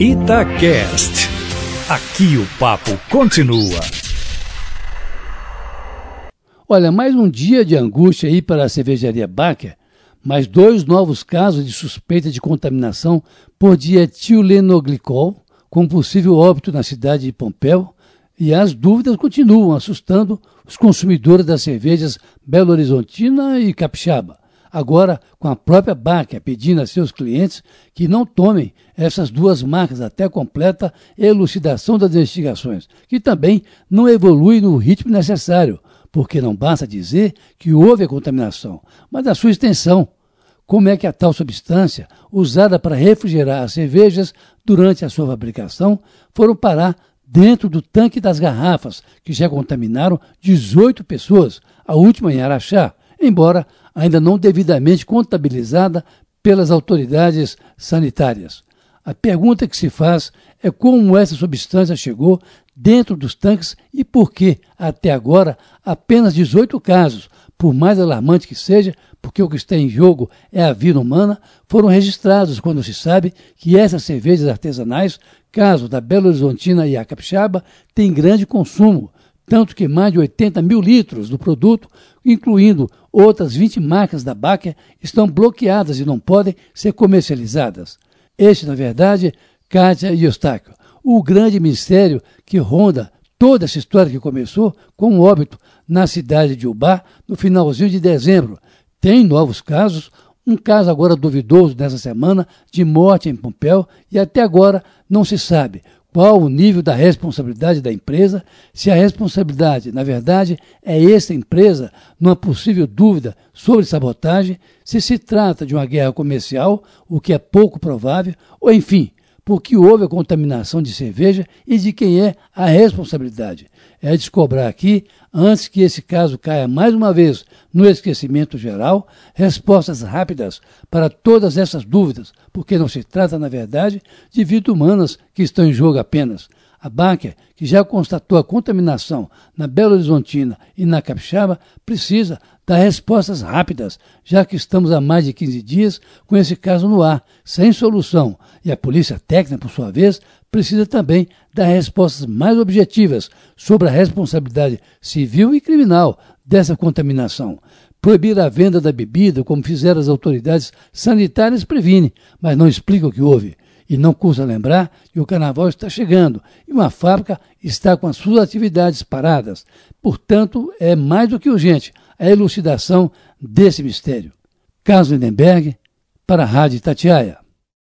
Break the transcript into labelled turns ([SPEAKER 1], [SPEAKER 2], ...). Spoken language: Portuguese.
[SPEAKER 1] Itacast. Aqui o papo continua.
[SPEAKER 2] Olha, mais um dia de angústia aí para a cervejaria Baker, mais dois novos casos de suspeita de contaminação por dietilenoglicol, com possível óbito na cidade de Pompéu, e as dúvidas continuam assustando os consumidores das cervejas Belo Horizontina e Capixaba agora com a própria Baker pedindo a seus clientes que não tomem essas duas marcas até completa elucidação das investigações, que também não evolui no ritmo necessário, porque não basta dizer que houve a contaminação, mas a sua extensão. Como é que a tal substância, usada para refrigerar as cervejas durante a sua fabricação, foram parar dentro do tanque das garrafas, que já contaminaram 18 pessoas, a última em Araxá, embora ainda não devidamente contabilizada pelas autoridades sanitárias. A pergunta que se faz é como essa substância chegou dentro dos tanques e por que, até agora, apenas 18 casos, por mais alarmante que seja, porque o que está em jogo é a vida humana, foram registrados quando se sabe que essas cervejas artesanais, caso da Belo Horizontina e a Capixaba, têm grande consumo, tanto que mais de 80 mil litros do produto, incluindo outras 20 marcas da Baker, estão bloqueadas e não podem ser comercializadas. Este, na verdade, Kátia e Eustáquio, o grande mistério que ronda toda essa história que começou com um óbito na cidade de Ubá no finalzinho de dezembro. Tem novos casos, um caso agora duvidoso nessa semana de morte em Pompéu e até agora não se sabe qual o nível da responsabilidade da empresa, se a responsabilidade, na verdade, é essa empresa, numa possível dúvida sobre sabotagem, se se trata de uma guerra comercial, o que é pouco provável, ou enfim, porque houve a contaminação de cerveja e de quem é a responsabilidade. É descobrir aqui, antes que esse caso caia mais uma vez no esquecimento geral, respostas rápidas para todas essas dúvidas, porque não se trata, na verdade, de vidas humanas que estão em jogo apenas. A Baker, que já constatou a contaminação na Belo Horizontina e na Capixaba, precisa dar respostas rápidas, já que estamos há mais de 15 dias com esse caso no ar, sem solução. E a Polícia Técnica, por sua vez, precisa também dar respostas mais objetivas sobre a responsabilidade civil e criminal dessa contaminação. Proibir a venda da bebida, como fizeram as autoridades sanitárias, previne, mas não explica o que houve. E não custa lembrar que o carnaval está chegando e uma fábrica está com as suas atividades paradas. Portanto, é mais do que urgente a elucidação desse mistério. Carlos Lindenberg, para a Rádio Tatiaia.